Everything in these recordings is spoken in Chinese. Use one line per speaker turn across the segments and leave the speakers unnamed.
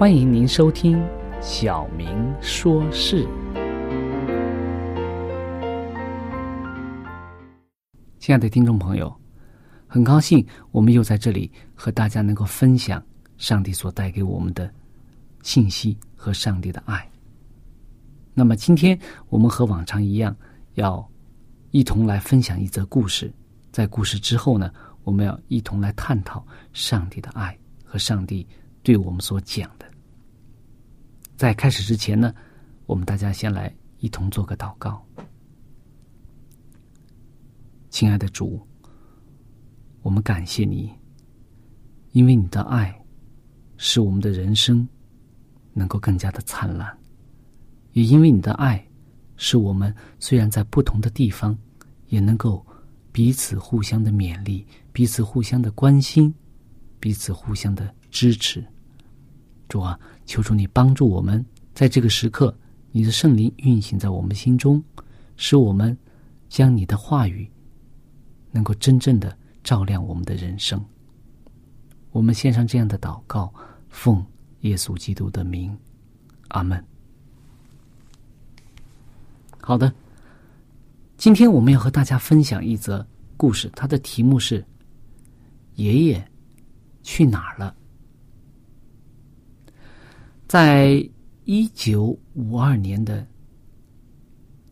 欢迎您收听《小明说事》。亲爱的听众朋友，很高兴我们又在这里和大家能够分享上帝所带给我们的信息和上帝的爱。那么今天我们和往常一样，要一同来分享一则故事。在故事之后呢，我们要一同来探讨上帝的爱和上帝对我们所讲的。在开始之前呢，我们大家先来一同做个祷告。亲爱的主，我们感谢你，因为你的爱使我们的人生能够更加的灿烂，也因为你的爱使我们虽然在不同的地方，也能够彼此互相的勉励，彼此互相的关心，彼此互相的支持。主啊，求主你帮助我们，在这个时刻，你的圣灵运行在我们心中，使我们将你的话语能够真正的照亮我们的人生。我们献上这样的祷告，奉耶稣基督的名，阿门。好的，今天我们要和大家分享一则故事，它的题目是“爷爷去哪儿了”。在一九五二年的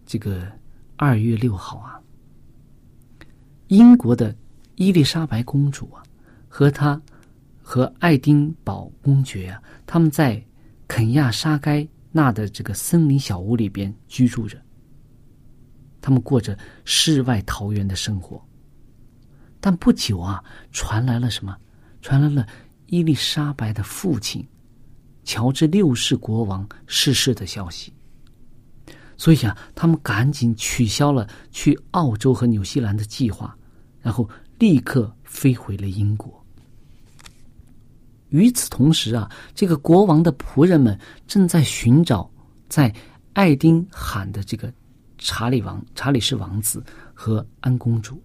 这个二月六号啊，英国的伊丽莎白公主啊，和她和爱丁堡公爵啊，他们在肯亚沙该纳的这个森林小屋里边居住着。他们过着世外桃源的生活。但不久啊，传来了什么？传来了伊丽莎白的父亲。乔治六世国王逝世的消息，所以啊，他们赶紧取消了去澳洲和纽西兰的计划，然后立刻飞回了英国。与此同时啊，这个国王的仆人们正在寻找在爱丁罕的这个查理王、查理士王子和安公主。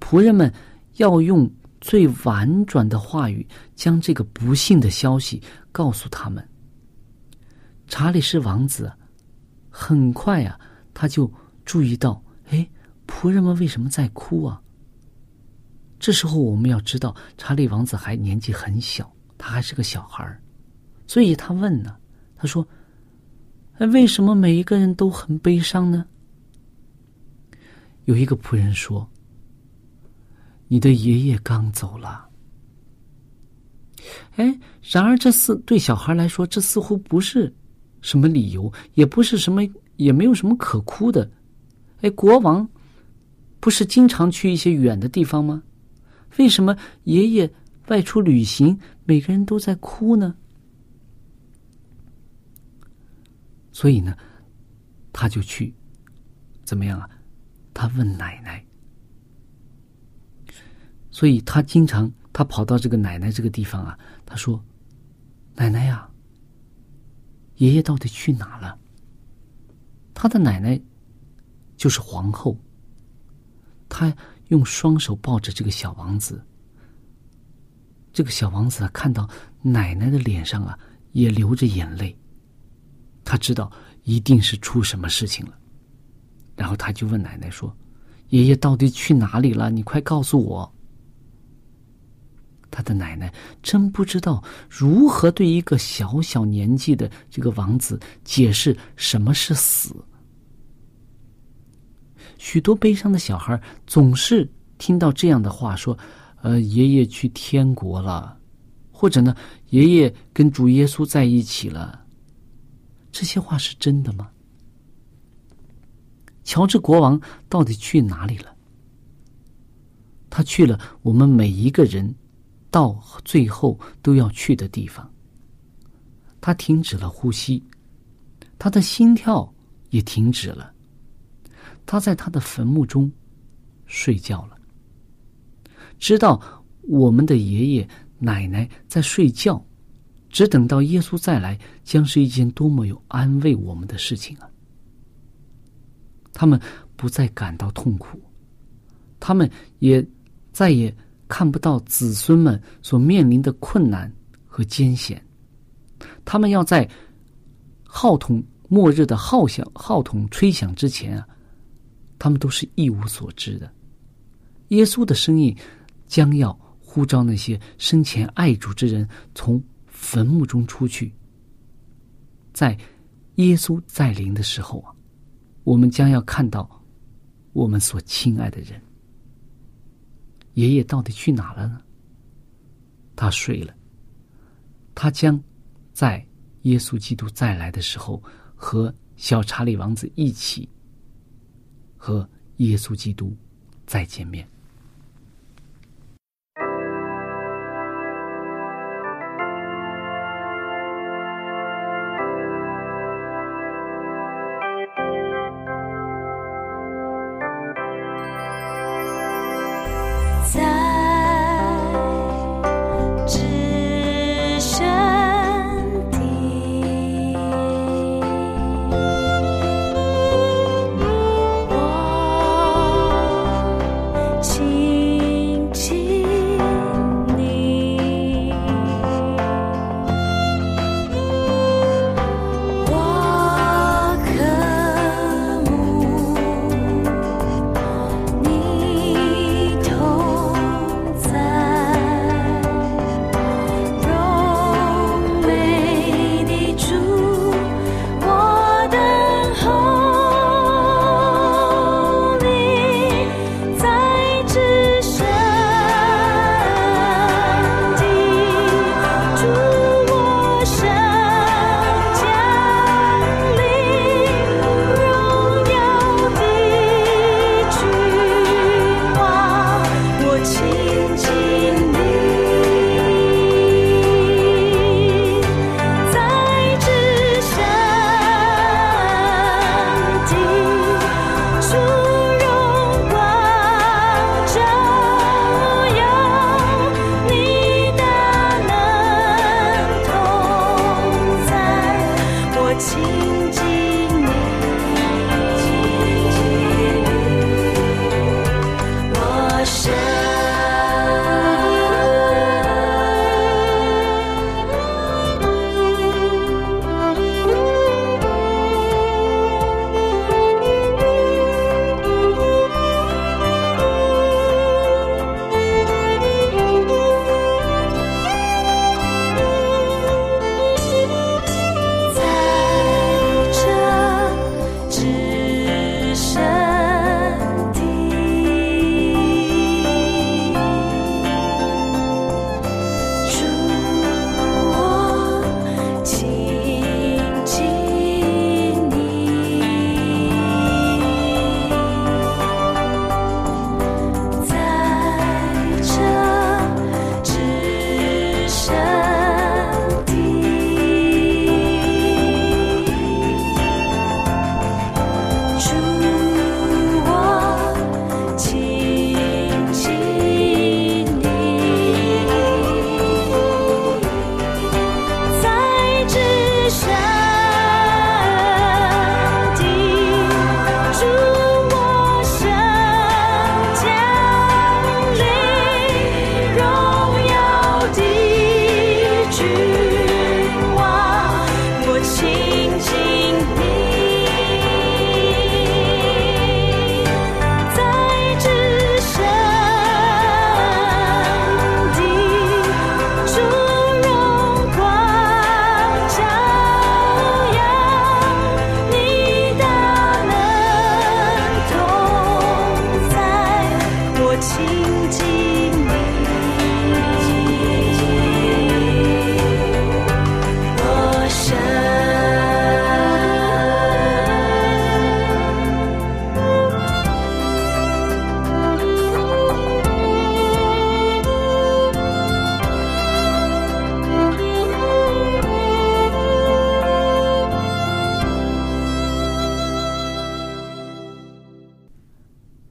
仆人们要用最婉转的话语将这个不幸的消息。告诉他们，查理是王子很快啊，他就注意到，哎，仆人们为什么在哭啊？这时候我们要知道，查理王子还年纪很小，他还是个小孩儿，所以他问呢，他说：“哎，为什么每一个人都很悲伤呢？”有一个仆人说：“你的爷爷刚走了。”哎，然而这似对小孩来说，这似乎不是什么理由，也不是什么，也没有什么可哭的。哎，国王不是经常去一些远的地方吗？为什么爷爷外出旅行，每个人都在哭呢？所以呢，他就去，怎么样啊？他问奶奶。所以他经常他跑到这个奶奶这个地方啊，他说：“奶奶呀，爷爷到底去哪了？”他的奶奶就是皇后。他用双手抱着这个小王子。这个小王子，看到奶奶的脸上啊也流着眼泪，他知道一定是出什么事情了。然后他就问奶奶说：“爷爷到底去哪里了？你快告诉我。”他的奶奶真不知道如何对一个小小年纪的这个王子解释什么是死。许多悲伤的小孩总是听到这样的话说：“呃，爷爷去天国了，或者呢，爷爷跟主耶稣在一起了。”这些话是真的吗？乔治国王到底去哪里了？他去了我们每一个人。到最后都要去的地方。他停止了呼吸，他的心跳也停止了。他在他的坟墓中睡觉了。知道我们的爷爷奶奶在睡觉，只等到耶稣再来，将是一件多么有安慰我们的事情啊！他们不再感到痛苦，他们也再也。看不到子孙们所面临的困难和艰险，他们要在号筒末日的号响号筒吹响之前啊，他们都是一无所知的。耶稣的声音将要呼召那些生前爱主之人从坟墓中出去，在耶稣再临的时候啊，我们将要看到我们所亲爱的人。爷爷到底去哪了呢？他睡了。他将在耶稣基督再来的时候，和小查理王子一起和耶稣基督再见面。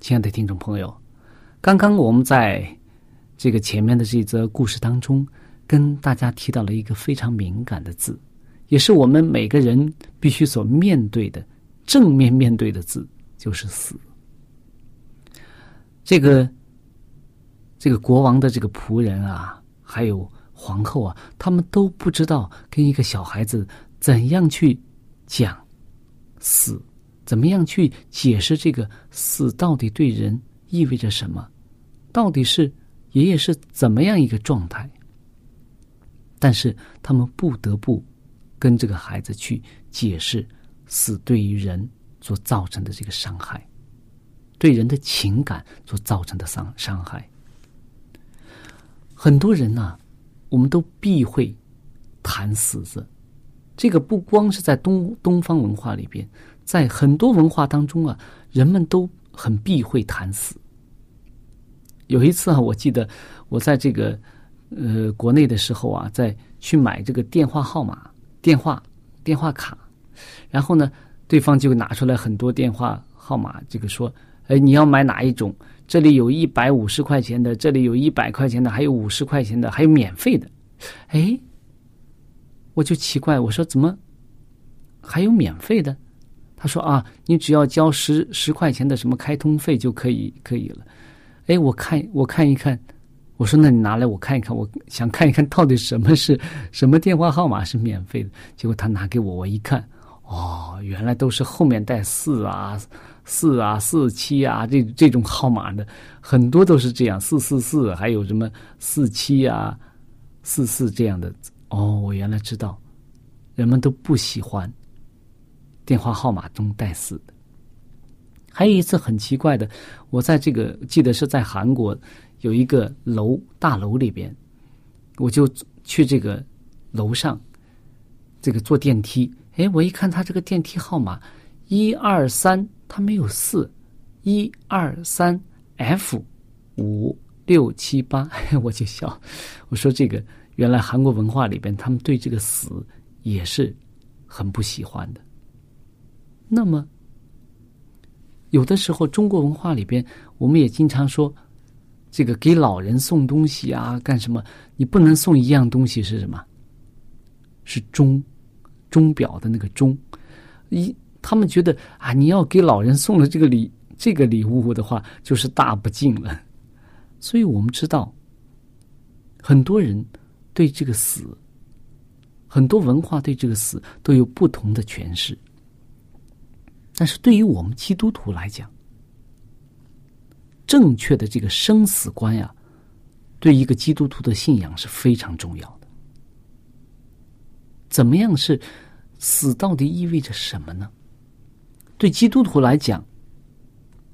亲爱的听众朋友，刚刚我们在这个前面的这则故事当中，跟大家提到了一个非常敏感的字，也是我们每个人必须所面对的正面面对的字，就是死。这个这个国王的这个仆人啊，还有皇后啊，他们都不知道跟一个小孩子怎样去讲死。怎么样去解释这个死到底对人意味着什么？到底是爷爷是怎么样一个状态？但是他们不得不跟这个孩子去解释死对于人所造成的这个伤害，对人的情感所造成的伤伤害。很多人呢，我们都避讳谈死字，这个不光是在东东方文化里边。在很多文化当中啊，人们都很避讳谈死。有一次啊，我记得我在这个呃国内的时候啊，在去买这个电话号码、电话电话卡，然后呢，对方就拿出来很多电话号码，这个说：“哎，你要买哪一种？这里有一百五十块钱的，这里有一百块钱的，还有五十块钱的，还有免费的。”哎，我就奇怪，我说怎么还有免费的？他说啊，你只要交十十块钱的什么开通费就可以可以了。哎，我看我看一看，我说那你拿来我看一看，我想看一看到底什么是什么电话号码是免费的。结果他拿给我，我一看，哦，原来都是后面带四啊四啊四七啊这这种号码的，很多都是这样四四四，还有什么四七啊四四这样的。哦，我原来知道，人们都不喜欢。电话号码中带四的，还有一次很奇怪的，我在这个记得是在韩国有一个楼大楼里边，我就去这个楼上，这个坐电梯，哎，我一看他这个电梯号码一二三，他没有四，一二三 F 五六七八，我就笑，我说这个原来韩国文化里边，他们对这个死也是很不喜欢的。那么，有的时候中国文化里边，我们也经常说，这个给老人送东西啊，干什么？你不能送一样东西是什么？是钟，钟表的那个钟。一，他们觉得啊，你要给老人送了这个礼，这个礼物的话，就是大不敬了。所以我们知道，很多人对这个死，很多文化对这个死都有不同的诠释。但是对于我们基督徒来讲，正确的这个生死观呀，对一个基督徒的信仰是非常重要的。怎么样是死？到底意味着什么呢？对基督徒来讲，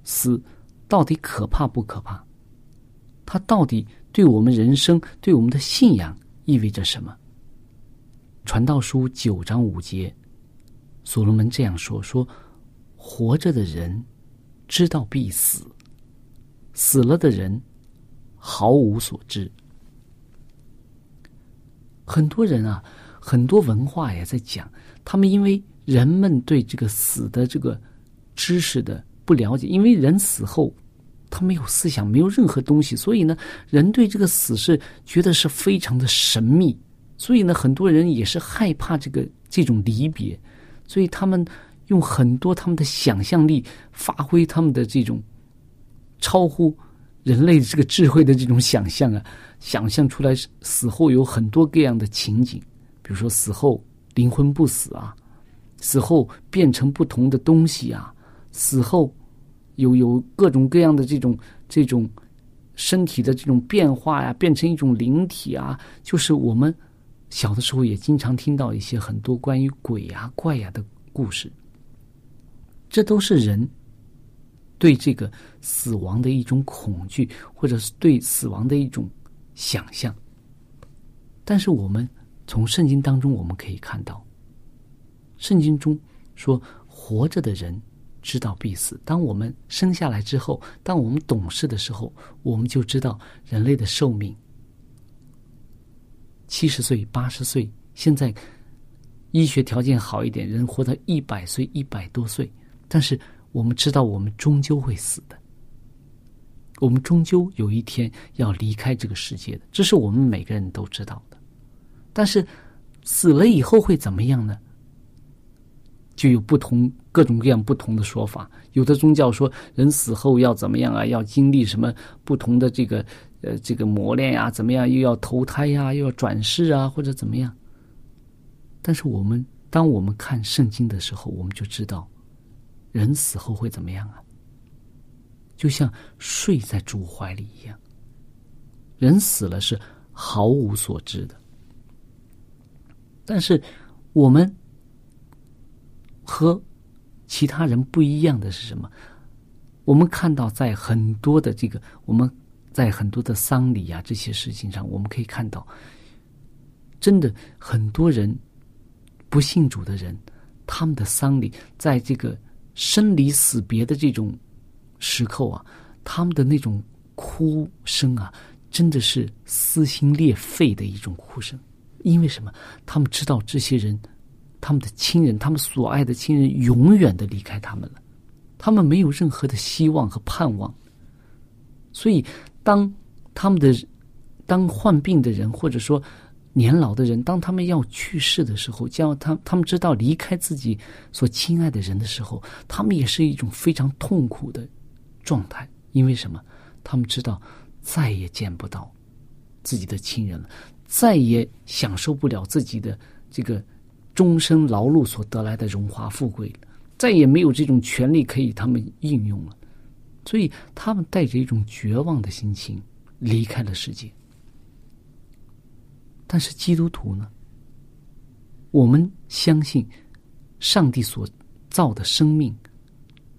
死到底可怕不可怕？它到底对我们人生、对我们的信仰意味着什么？传道书九章五节，所罗门这样说：说。活着的人知道必死，死了的人毫无所知。很多人啊，很多文化也在讲，他们因为人们对这个死的这个知识的不了解，因为人死后他没有思想，没有任何东西，所以呢，人对这个死是觉得是非常的神秘，所以呢，很多人也是害怕这个这种离别，所以他们。用很多他们的想象力，发挥他们的这种超乎人类这个智慧的这种想象啊，想象出来死后有很多各样的情景，比如说死后灵魂不死啊，死后变成不同的东西啊，死后有有各种各样的这种这种身体的这种变化呀，变成一种灵体啊，就是我们小的时候也经常听到一些很多关于鬼呀怪呀的故事。这都是人对这个死亡的一种恐惧，或者是对死亡的一种想象。但是我们从圣经当中我们可以看到，圣经中说活着的人知道必死。当我们生下来之后，当我们懂事的时候，我们就知道人类的寿命七十岁、八十岁。现在医学条件好一点，人活到一百岁、一百多岁。但是我们知道，我们终究会死的。我们终究有一天要离开这个世界的，这是我们每个人都知道的。但是死了以后会怎么样呢？就有不同各种各样不同的说法。有的宗教说人死后要怎么样啊？要经历什么不同的这个呃这个磨练呀？怎么样？又要投胎呀？又要转世啊？或者怎么样？但是我们当我们看圣经的时候，我们就知道人死后会怎么样啊？就像睡在主怀里一样，人死了是毫无所知的。但是我们和其他人不一样的是什么？我们看到在很多的这个我们在很多的丧礼啊这些事情上，我们可以看到，真的很多人不信主的人，他们的丧礼在这个生离死别的这种。时刻啊，他们的那种哭声啊，真的是撕心裂肺的一种哭声。因为什么？他们知道这些人，他们的亲人，他们所爱的亲人，永远的离开他们了，他们没有任何的希望和盼望。所以，当他们的当患病的人，或者说年老的人，当他们要去世的时候，将他他们知道离开自己所亲爱的人的时候，他们也是一种非常痛苦的。状态，因为什么？他们知道再也见不到自己的亲人了，再也享受不了自己的这个终身劳碌所得来的荣华富贵了，再也没有这种权利可以他们应用了，所以他们带着一种绝望的心情离开了世界。但是基督徒呢？我们相信上帝所造的生命。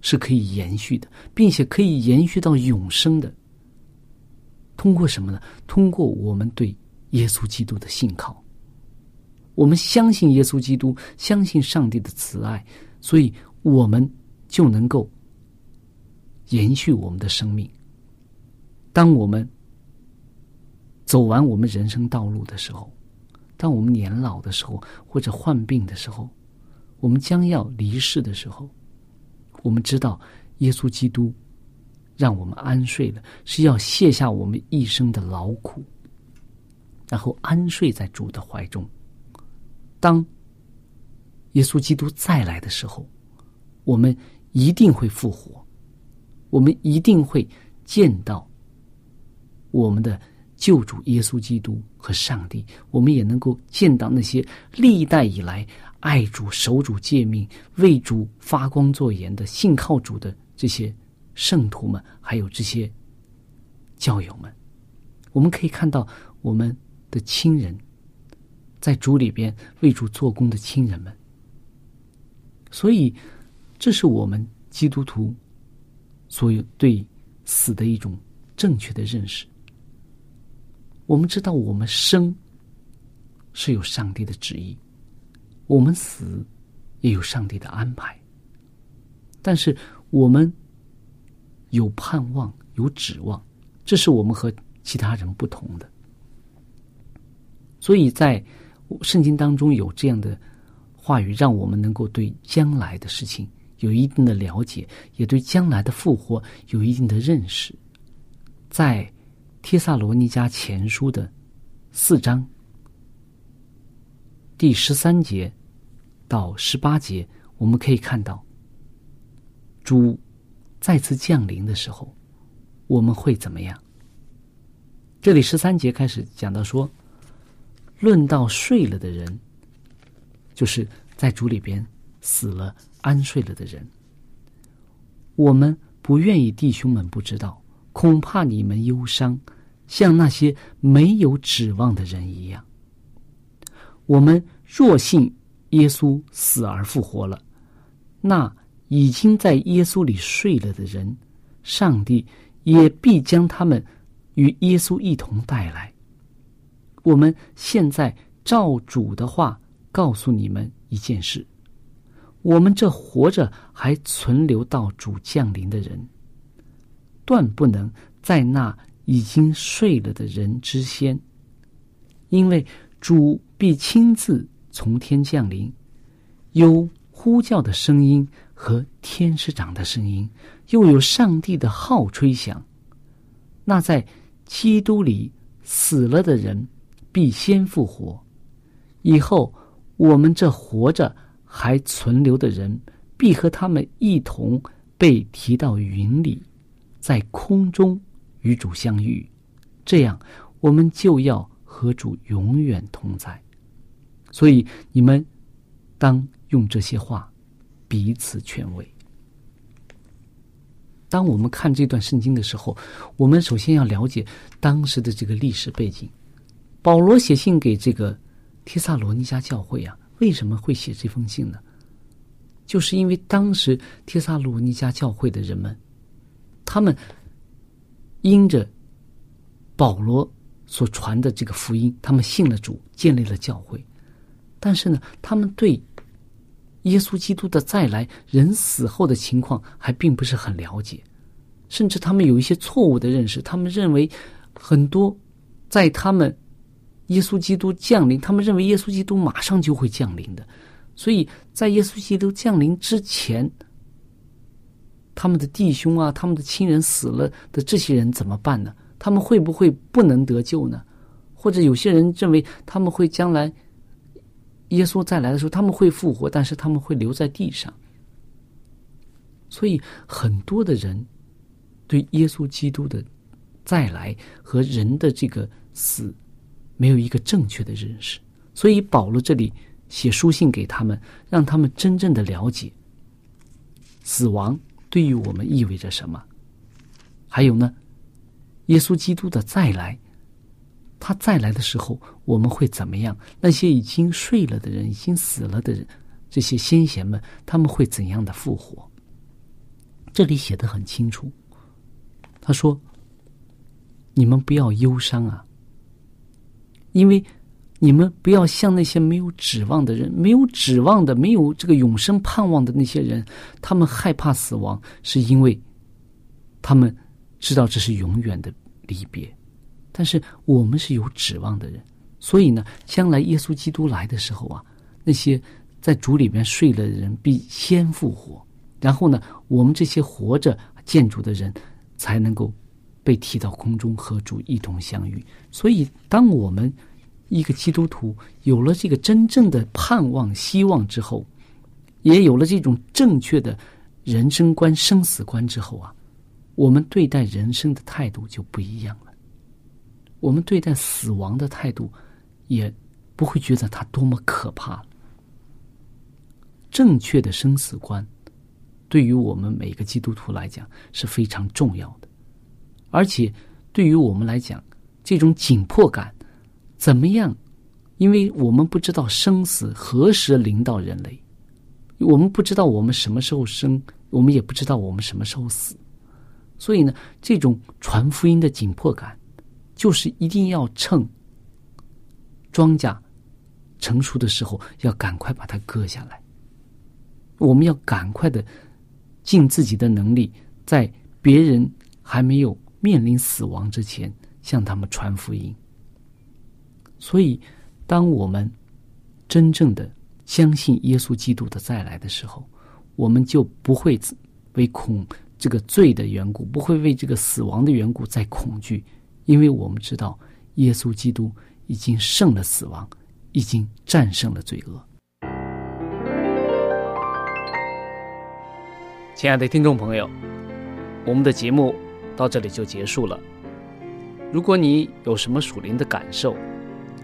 是可以延续的，并且可以延续到永生的。通过什么呢？通过我们对耶稣基督的信靠。我们相信耶稣基督，相信上帝的慈爱，所以我们就能够延续我们的生命。当我们走完我们人生道路的时候，当我们年老的时候，或者患病的时候，我们将要离世的时候。我们知道，耶稣基督让我们安睡了，是要卸下我们一生的劳苦，然后安睡在主的怀中。当耶稣基督再来的时候，我们一定会复活，我们一定会见到我们的救主耶稣基督和上帝，我们也能够见到那些历代以来。爱主、守主诫命、为主发光作盐的信靠主的这些圣徒们，还有这些教友们，我们可以看到我们的亲人，在主里边为主做工的亲人们。所以，这是我们基督徒所有对死的一种正确的认识。我们知道，我们生是有上帝的旨意。我们死也有上帝的安排，但是我们有盼望、有指望，这是我们和其他人不同的。所以在圣经当中有这样的话语，让我们能够对将来的事情有一定的了解，也对将来的复活有一定的认识。在帖萨罗尼迦前书的四章第十三节。到十八节，我们可以看到，主再次降临的时候，我们会怎么样？这里十三节开始讲到说，论到睡了的人，就是在主里边死了、安睡了的人。我们不愿意弟兄们不知道，恐怕你们忧伤，像那些没有指望的人一样。我们若信。耶稣死而复活了，那已经在耶稣里睡了的人，上帝也必将他们与耶稣一同带来。我们现在照主的话告诉你们一件事：我们这活着还存留到主降临的人，断不能在那已经睡了的人之先，因为主必亲自从天降临，有呼叫的声音和天使长的声音，又有上帝的号吹响。那在基督里死了的人。必先复活，以后我们这活着还存留的人，必和他们一同被提到云里，在空中与主相遇。这样，我们就要和主永远同在。所以，你们当用这些话彼此劝慰。当我们看这段圣经的时候，我们首先要了解当时的这个历史背景。保罗写信给这个提萨罗尼迦教会啊，为什么会写这封信呢？就是因为当时提萨罗尼迦教会的人们，他们因着保罗所传的这个福音，他们信了主，建立了教会。但是呢，他们对耶稣基督的再来、人死后的情况还并不是很了解，甚至他们有一些错误的认识。他们认为很多在他们。耶稣基督降临，他们认为耶稣基督马上就会降临的，所以在耶稣基督降临之前，他们的弟兄啊，他们的亲人死了的这些人怎么办呢？他们会不会不能得救呢？或者有些人认为他们会将来耶稣再来的时候他们会复活，但是他们会留在地上。所以很多的人对耶稣基督的再来和人的这个死。没有一个正确的认识，所以保罗这里写书信给他们，让他们真正的了解死亡对于我们意味着什么。还有呢，耶稣基督的再来，他再来的时候我们会怎么样？那些已经睡了的人，已经死了的人，这些先贤们，他们会怎样的复活？这里写的很清楚，他说：“你们不要忧伤啊。”因为你们不要像那些没有指望的人，没有指望的、没有这个永生盼望的那些人，他们害怕死亡，是因为他们知道这是永远的离别。但是我们是有指望的人，所以呢，将来耶稣基督来的时候啊，那些在主里面睡了的人必先复活，然后呢，我们这些活着建筑的人才能够。被提到空中和主一同相遇，所以当我们一个基督徒有了这个真正的盼望、希望之后，也有了这种正确的人生观、生死观之后啊，我们对待人生的态度就不一样了。我们对待死亡的态度，也不会觉得它多么可怕了。正确的生死观，对于我们每个基督徒来讲是非常重要的。而且，对于我们来讲，这种紧迫感，怎么样？因为我们不知道生死何时临到人类，我们不知道我们什么时候生，我们也不知道我们什么时候死。所以呢，这种传福音的紧迫感，就是一定要趁庄稼成熟的时候，要赶快把它割下来。我们要赶快的尽自己的能力，在别人还没有。面临死亡之前，向他们传福音。所以，当我们真正的相信耶稣基督的再来的时候，我们就不会为恐这个罪的缘故，不会为这个死亡的缘故再恐惧，因为我们知道耶稣基督已经胜了死亡，已经战胜了罪恶。亲爱的听众朋友，我们的节目。到这里就结束了。如果你有什么属灵的感受，